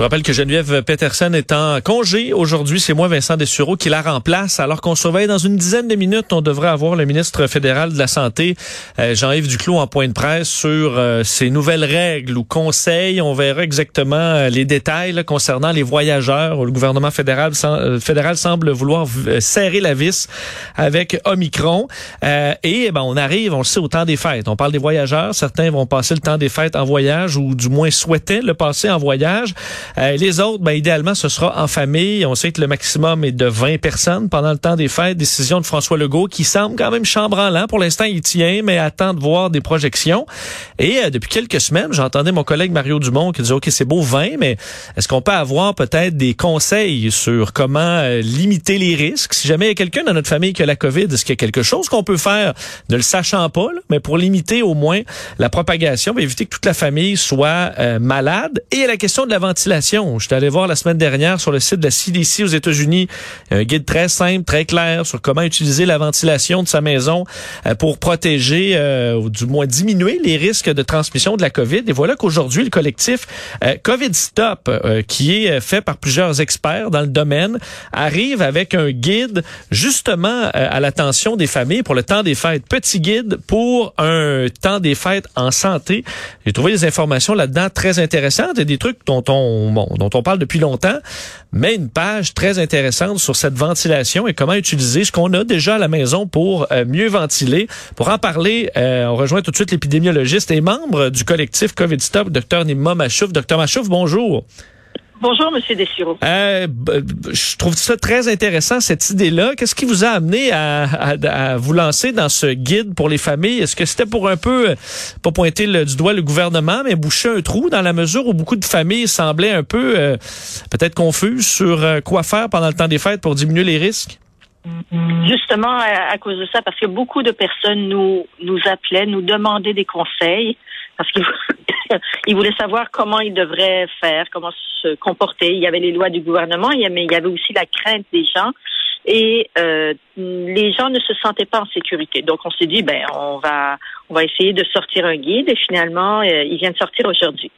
Je rappelle que Geneviève Peterson est en congé aujourd'hui. C'est moi, Vincent Dessureau, qui la remplace. Alors qu'on surveille dans une dizaine de minutes, on devrait avoir le ministre fédéral de la Santé, euh, Jean-Yves Duclos, en point de presse sur euh, ces nouvelles règles ou conseils. On verra exactement euh, les détails concernant les voyageurs. Le gouvernement fédéral, semble vouloir serrer la vis avec Omicron. et ben, on arrive, on le sait, au temps des fêtes. On parle des voyageurs. Certains vont passer le temps des fêtes en voyage ou du moins souhaitaient le passer en voyage. Euh, les autres, ben, idéalement, ce sera en famille. On sait que le maximum est de 20 personnes pendant le temps des fêtes. Décision de François Legault qui semble quand même chambranlant. Pour l'instant, il tient, mais attend de voir des projections. Et euh, depuis quelques semaines, j'entendais mon collègue Mario Dumont qui disait, OK, c'est beau 20, mais est-ce qu'on peut avoir peut-être des conseils sur comment euh, limiter les risques? Si jamais il y a quelqu'un dans notre famille qui a la COVID, est-ce qu'il y a quelque chose qu'on peut faire, ne le sachant pas, mais pour limiter au moins la propagation, éviter que toute la famille soit malade? Et la question de la ventilation je suis allé voir la semaine dernière sur le site de la CDC aux États-Unis un guide très simple, très clair sur comment utiliser la ventilation de sa maison euh, pour protéger euh, ou du moins diminuer les risques de transmission de la COVID. Et voilà qu'aujourd'hui, le collectif euh, COVID Stop, qui est fait par plusieurs experts dans le domaine, arrive avec un guide justement à l'attention des familles pour le temps des fêtes. Petit guide pour un temps des fêtes en santé. J'ai trouvé des informations là-dedans très intéressantes et des trucs dont on dont on parle depuis longtemps, mais une page très intéressante sur cette ventilation et comment utiliser ce qu'on a déjà à la maison pour euh, mieux ventiler. Pour en parler, euh, on rejoint tout de suite l'épidémiologiste et membre du collectif COVID Stop, Dr Nima Machouf. Dr Machouf, bonjour. Bonjour, Monsieur Dessureau. Euh, je trouve ça très intéressant, cette idée-là. Qu'est-ce qui vous a amené à, vous lancer dans ce guide pour les familles? Est-ce que c'était pour un peu, pas pointer du doigt le gouvernement, mais boucher un trou dans la mesure où beaucoup de familles semblaient un peu euh, peut-être confuses sur euh, quoi faire pendant le temps des fêtes pour diminuer les risques? Justement, à, cause de ça, parce que beaucoup de personnes nous, nous appelaient, nous demandaient des conseils, parce qu'ils il voulait savoir comment il devrait faire, comment se comporter. Il y avait les lois du gouvernement, mais il y avait aussi la crainte des gens. Et euh, les gens ne se sentaient pas en sécurité. Donc on s'est dit, ben on va on va essayer de sortir un guide et finalement, euh, il vient de sortir aujourd'hui.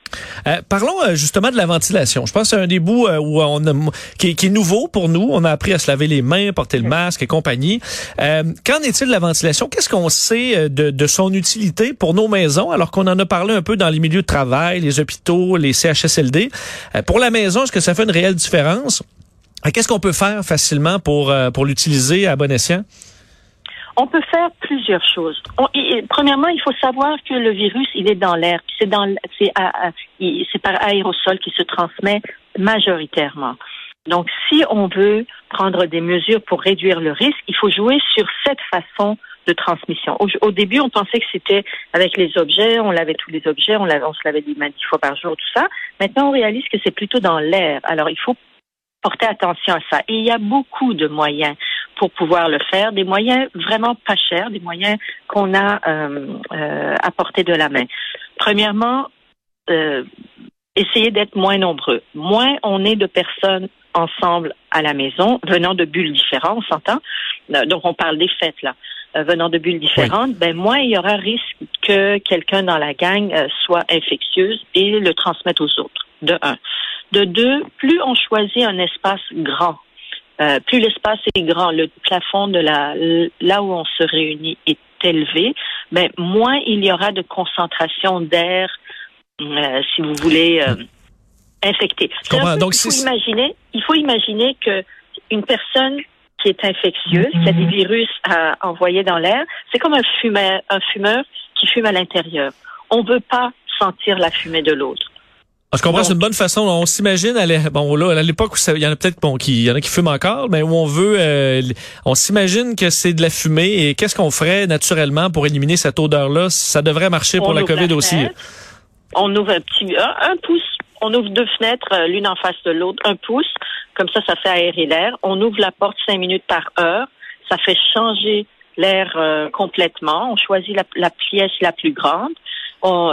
Euh, parlons euh, justement de la ventilation. Je pense que c'est un des bouts où on a, qui, est nouveau pour nous. On a appris à se laver les mains, porter le masque et compagnie. qu'en est-il de la ventilation? Qu'est-ce qu'on sait de, de, son utilité pour nos maisons alors qu'on en a parlé un peu dans les milieux de travail, les hôpitaux, les CHSLD? pour la maison, est-ce que ça fait une réelle différence? Qu'est-ce qu'on peut faire facilement pour, pour l'utiliser à bon escient? On peut faire plusieurs choses. premièrement, il faut savoir que le virus, il est dans l'air. C'est dans, c'est, par aérosol qui se transmet majoritairement. Donc, si on veut prendre des mesures pour réduire le risque, il faut jouer sur cette façon de transmission. Au, début, on pensait que c'était avec les objets, on lavait tous les objets, on, on se lavait des mains dix fois par jour, tout ça. Maintenant, on réalise que c'est plutôt dans l'air. Alors, il faut porter attention à ça. Et il y a beaucoup de moyens pour pouvoir le faire, des moyens vraiment pas chers, des moyens qu'on a euh, euh, à portée de la main. Premièrement, euh, essayer d'être moins nombreux. Moins on est de personnes ensemble à la maison, venant de bulles différentes, on s'entend? Euh, donc on parle des fêtes là. Euh, venant de bulles différentes, ben moins il y aura risque que quelqu'un dans la gang soit infectieuse et le transmette aux autres. De un. De deux, plus on choisit un espace grand, euh, plus l'espace est grand, le plafond de la là où on se réunit est élevé, mais ben, moins il y aura de concentration d'air, euh, si vous voulez, euh, infecté. Donc, il faut imaginer, il faut imaginer que une personne qui est infectieuse, qui a des virus à envoyer dans l'air, c'est comme un fumeur, un fumeur qui fume à l'intérieur. On veut pas sentir la fumée de l'autre. Ah, je comprends, c'est une bonne façon. On s'imagine à bon là à l'époque où il y en a peut-être bon qui y en a qui fument encore, mais où on veut, euh, on s'imagine que c'est de la fumée. Et qu'est-ce qu'on ferait naturellement pour éliminer cette odeur-là? Ça devrait marcher pour la COVID aussi. On ouvre un petit un, pouce. On ouvre deux fenêtres, euh, l'une en face de l'autre, un pouce. Comme ça, ça fait aérer l'air. On ouvre la porte cinq minutes par heure. Ça fait changer l'air euh, complètement. On choisit la, la, pièce la plus grande.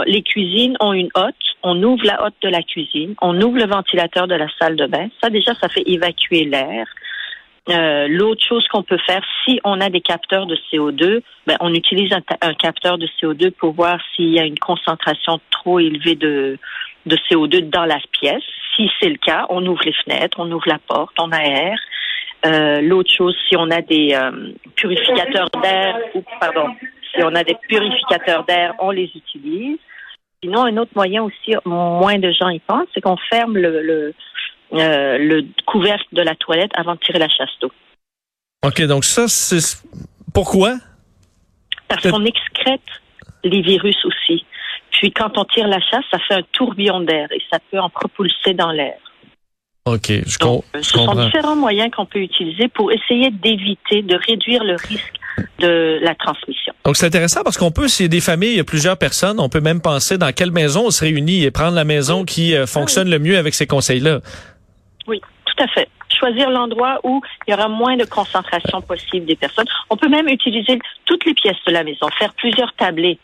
Les cuisines ont une hotte on ouvre la hotte de la cuisine, on ouvre le ventilateur de la salle de bain. Ça, déjà, ça fait évacuer l'air. Euh, L'autre chose qu'on peut faire, si on a des capteurs de CO2, ben, on utilise un, capteur de CO2 pour voir s'il y a une concentration trop élevée de, de CO2 dans la pièce. Si c'est le cas, on ouvre les fenêtres, on ouvre la porte, on aère. Euh, L'autre chose, si on a des euh, purificateurs d'air, pardon, si on a des purificateurs d'air, on les utilise. Sinon, un autre moyen aussi, moins de gens y pensent, c'est qu'on ferme le, le, euh, le couvercle de la toilette avant de tirer la chasse d'eau. OK, donc ça, c'est pourquoi? Parce qu'on excrète les virus aussi. Puis quand on tire la chasse, ça fait un tourbillon d'air et ça peut en propulser dans l'air. OK, je, Donc, ce sont différents moyens qu'on peut utiliser pour essayer d'éviter, de réduire le risque de la transmission. Donc c'est intéressant parce qu'on peut, s'il y a des familles, il y a plusieurs personnes, on peut même penser dans quelle maison on se réunit et prendre la maison qui euh, fonctionne le mieux avec ces conseils-là. Oui, tout à fait. Choisir l'endroit où il y aura moins de concentration possible des personnes. On peut même utiliser toutes les pièces de la maison, faire plusieurs tablés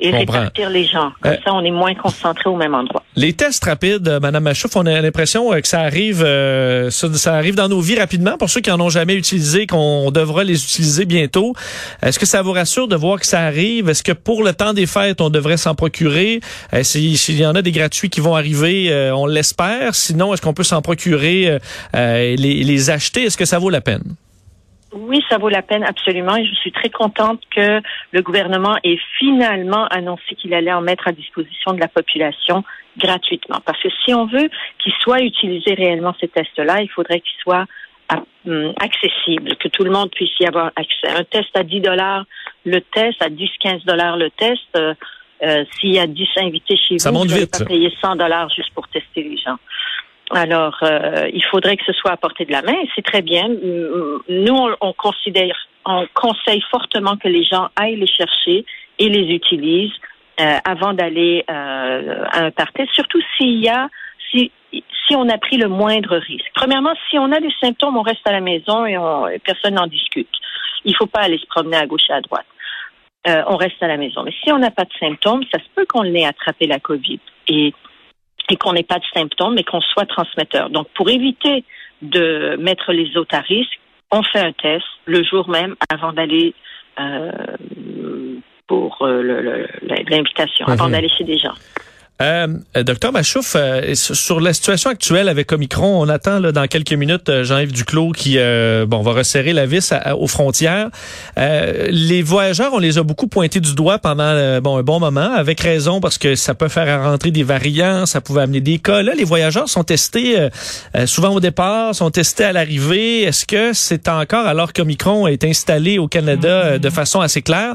et répartir les gens. Comme euh, ça, on est moins concentré au même endroit. Les tests rapides, euh, Madame Machouf, on a l'impression euh, que ça arrive, ça, ça, arrive dans nos vies rapidement. Pour ceux qui en ont jamais utilisé, qu'on devra les utiliser bientôt. Est-ce que ça vous rassure de voir que ça arrive? Est-ce que pour le temps des fêtes, on devrait s'en procurer? S'il y en a des gratuits qui vont arriver, on l'espère. Sinon, est-ce qu'on peut s'en procurer, les, les acheter? Est-ce que ça vaut la peine? Oui, ça vaut la peine absolument et je suis très contente que le gouvernement ait finalement annoncé qu'il allait en mettre à disposition de la population gratuitement. Parce que si on veut qu'ils soient utilisés réellement ces tests-là, il faudrait qu'ils soient hum, accessibles, que tout le monde puisse y avoir accès. Un test à 10 dollars le test, à 10-15 dollars le test. Euh, euh, S'il y a 10 invités chez vous, vous ne pas payer 100 dollars juste pour tester les gens. Alors, euh, il faudrait que ce soit à portée de la main. C'est très bien. Nous, on, considère, on conseille fortement que les gens aillent les chercher et les utilisent euh, avant d'aller euh, à un party. Surtout s'il y a, si, si on a pris le moindre risque. Premièrement, si on a des symptômes, on reste à la maison et, on, personne n'en discute. Il ne faut pas aller se promener à gauche et à droite. on reste à la maison. Mais si on n'a pas de symptômes, ça se peut qu'on l'ait attrapé la COVID. Et et qu'on n'ait pas de symptômes, mais qu'on soit transmetteur. Donc, pour éviter de mettre les autres à risque, on fait un test le jour même avant d'aller euh, pour euh, l'invitation, avant d'aller chez des gens. Euh, docteur Machouf, euh, sur la situation actuelle avec Omicron, on attend là, dans quelques minutes euh, Jean-Yves Duclos qui euh, bon va resserrer la vis aux frontières. les voyageurs, on les a beaucoup pointés du doigt pendant bon un bon moment, avec raison parce que ça peut faire rentrer des variants, ça pouvait amener des cas. Là, les voyageurs sont testés souvent au départ, sont testés à l'arrivée. Est-ce que c'est encore alors qu'Omicron est installé au Canada de façon assez claire,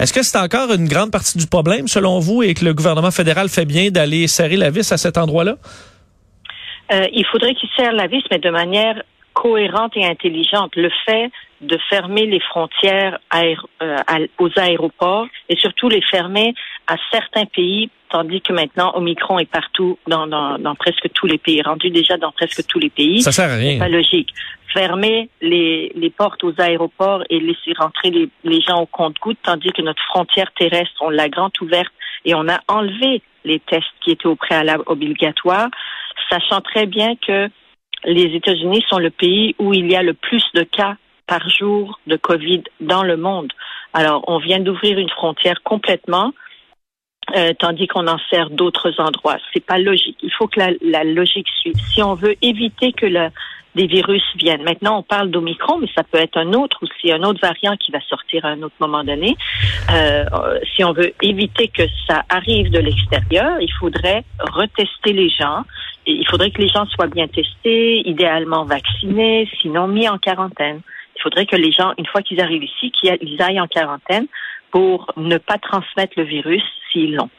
est-ce que c'est encore une grande partie du problème selon vous et que le gouvernement fédéral fait bien? D'aller serrer la vis à cet endroit-là? Euh, il faudrait qu'il serre la vis, mais de manière cohérente et intelligente. Le fait de fermer les frontières euh, aux aéroports et surtout les fermer à certains pays, tandis que maintenant Omicron est partout dans, presque tous les pays, rendu déjà dans presque tous les pays. Ça sert à rien. pas logique. Fermer les, portes aux aéroports et laisser rentrer les, les gens au compte-gouttes, tandis que notre frontière terrestre, on l'a grande ouverte et on a enlevé les tests qui étaient au préalable obligatoires, sachant très bien que les États-Unis sont le pays où il y a le plus de cas par jour de COVID dans le monde. Alors, on vient d'ouvrir une frontière complètement, euh, tandis qu'on en sert d'autres endroits. C'est pas logique. Il faut que la, la logique suive. Si on veut éviter que le, des virus viennent. Maintenant, on parle d'Omicron, mais ça peut être un autre aussi, un autre variant qui va sortir à un autre moment donné. Euh, si on veut éviter que ça arrive de l'extérieur, il faudrait retester les gens. Il faudrait que les gens soient bien testés, idéalement vaccinés, sinon mis en quarantaine. Il faudrait que les gens, une fois qu'ils arrivent ici, qu'ils aillent en quarantaine pour ne pas transmettre le virus s'ils l'ont.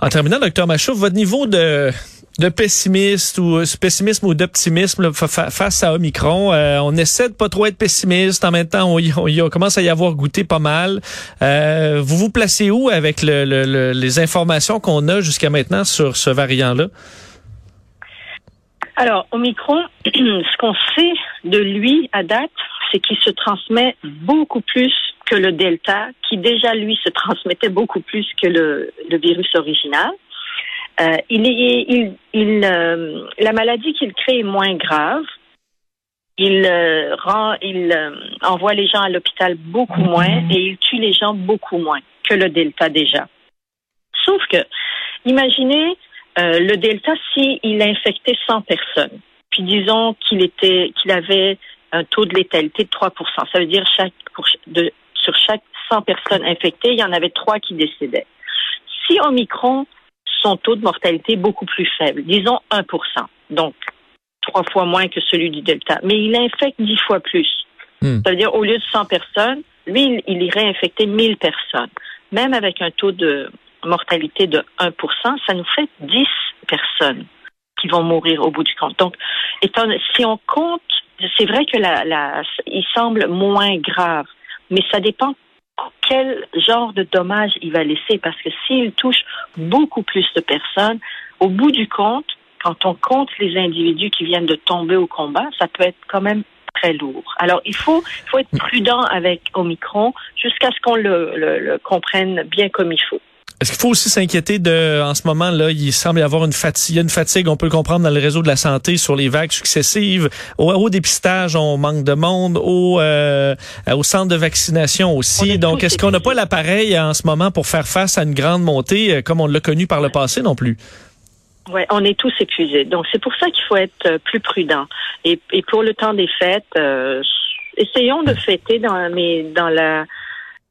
En terminant, docteur Machouf, votre niveau de de pessimiste ou euh, pessimisme ou d'optimisme face à Omicron. Euh, on essaie de pas trop être pessimiste. En même temps, on, commence à y avoir goûté pas mal. Euh, vous vous placez où avec les informations qu'on a jusqu'à maintenant sur ce variant-là? Alors, Omicron, ce qu'on sait de lui à date, c'est qu'il se transmet beaucoup plus que le Delta, qui déjà, lui, se transmettait beaucoup plus que le virus original. Euh, il est, il, il, euh, la maladie qu'il crée est moins grave. il euh, rend, il envoie les gens à l'hôpital beaucoup moins et il tue les gens beaucoup moins que le Delta déjà. Sauf que, imaginez le Delta si il a infecté 100 personnes, puis disons qu'il était, qu'il avait un taux de létalité de 3% Ça veut dire chaque, pour, de, sur chaque 100 personnes infectées, il y en avait 3 qui décédaient. Si Omicron, son taux de mortalité est beaucoup plus faible, disons 1% donc trois fois moins que celui du Delta, mais il infecte dix fois plus. Hmm. Ça veut dire, au lieu de 100 personnes, lui, il, irait infecter 1000 personnes. Même avec un taux de mortalité de 1% ça nous fait 10 personnes qui vont mourir au bout du compte. Donc, étant, si on compte, c'est vrai que la, la, il semble moins grave, mais ça dépend quel genre de dommages il va laisser, parce que s'il touche beaucoup plus de personnes, au bout du compte, quand on compte les individus qui viennent de tomber au combat, ça peut être quand même très lourd. Alors, il faut, faut être prudent avec Omicron jusqu'à ce qu'on le, le, comprenne bien comme il faut. Est-ce qu'il faut aussi s'inquiéter de, en ce moment là, il semble y avoir une fatigue, une fatigue, on peut le comprendre dans le réseau de la santé sur les vagues successives. Au, dépistage, on manque de monde. Au, euh, au centre de vaccination aussi. Donc, est-ce qu'on n'a pas l'appareil en ce moment pour faire face à une grande montée euh, comme on l'a connu par le passé non plus? Oui, on est tous épuisés. Donc, c'est pour ça qu'il faut être euh, plus prudent. Et, et pour le temps des fêtes, euh, essayons de fêter dans, mais dans la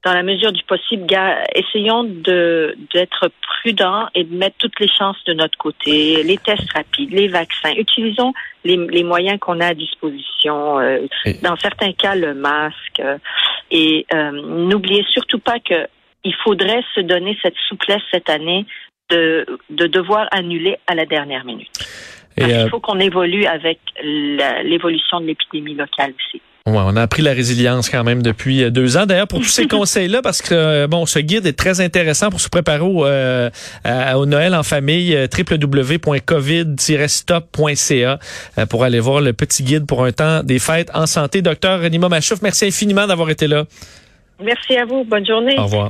dans la mesure du possible, essayons de d'être prudents et de mettre toutes les chances de notre côté. Les tests rapides, les vaccins. Utilisons les, les moyens qu'on a à disposition. Euh, dans certains cas, le masque. et n'oubliez surtout pas que il faudrait se donner cette souplesse cette année de, de devoir annuler à la dernière minute. Parce euh, il faut qu'on évolue avec l'évolution de l'épidémie locale aussi. Ouais, on a appris la résilience quand même depuis euh, deux ans. D'ailleurs, pour tous ces conseils-là, parce que euh, bon, ce guide est très intéressant pour se préparer au, au Noël en famille. www.covid-stop.ca pour aller voir le petit guide pour un temps des fêtes en santé. Docteur Renima Machouf, merci infiniment d'avoir été là. Merci à vous. Bonne journée. Au revoir.